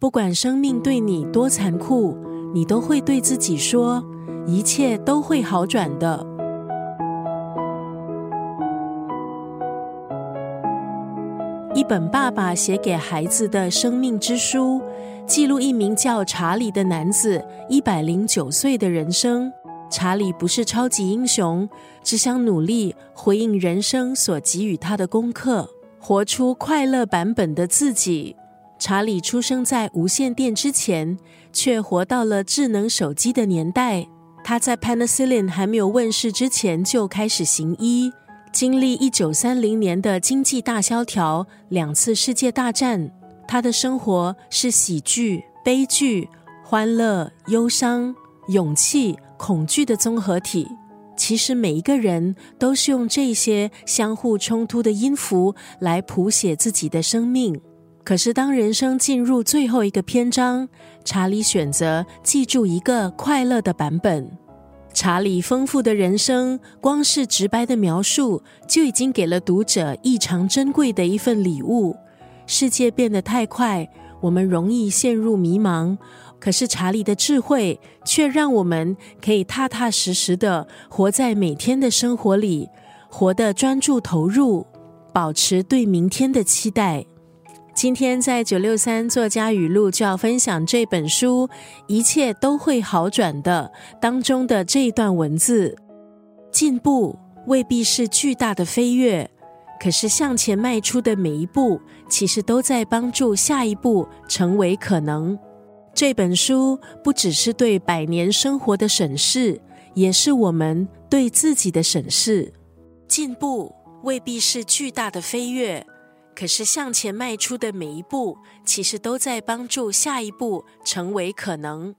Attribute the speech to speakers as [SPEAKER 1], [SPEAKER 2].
[SPEAKER 1] 不管生命对你多残酷，你都会对自己说，一切都会好转的。一本爸爸写给孩子的生命之书，记录一名叫查理的男子一百零九岁的人生。查理不是超级英雄，只想努力回应人生所给予他的功课，活出快乐版本的自己。查理出生在无线电之前，却活到了智能手机的年代。他在 Penicillin 还没有问世之前就开始行医，经历一九三零年的经济大萧条、两次世界大战。他的生活是喜剧、悲剧、欢乐、忧伤、勇气。恐惧的综合体，其实每一个人都是用这些相互冲突的音符来谱写自己的生命。可是，当人生进入最后一个篇章，查理选择记住一个快乐的版本。查理丰富的人生，光是直白的描述，就已经给了读者异常珍贵的一份礼物。世界变得太快，我们容易陷入迷茫。可是查理的智慧，却让我们可以踏踏实实的活在每天的生活里，活得专注投入，保持对明天的期待。今天在九六三作家语录就要分享这本书《一切都会好转的》当中的这一段文字：进步未必是巨大的飞跃，可是向前迈出的每一步，其实都在帮助下一步成为可能。这本书不只是对百年生活的审视，也是我们对自己的审视。进步未必是巨大的飞跃，可是向前迈出的每一步，其实都在帮助下一步成为可能。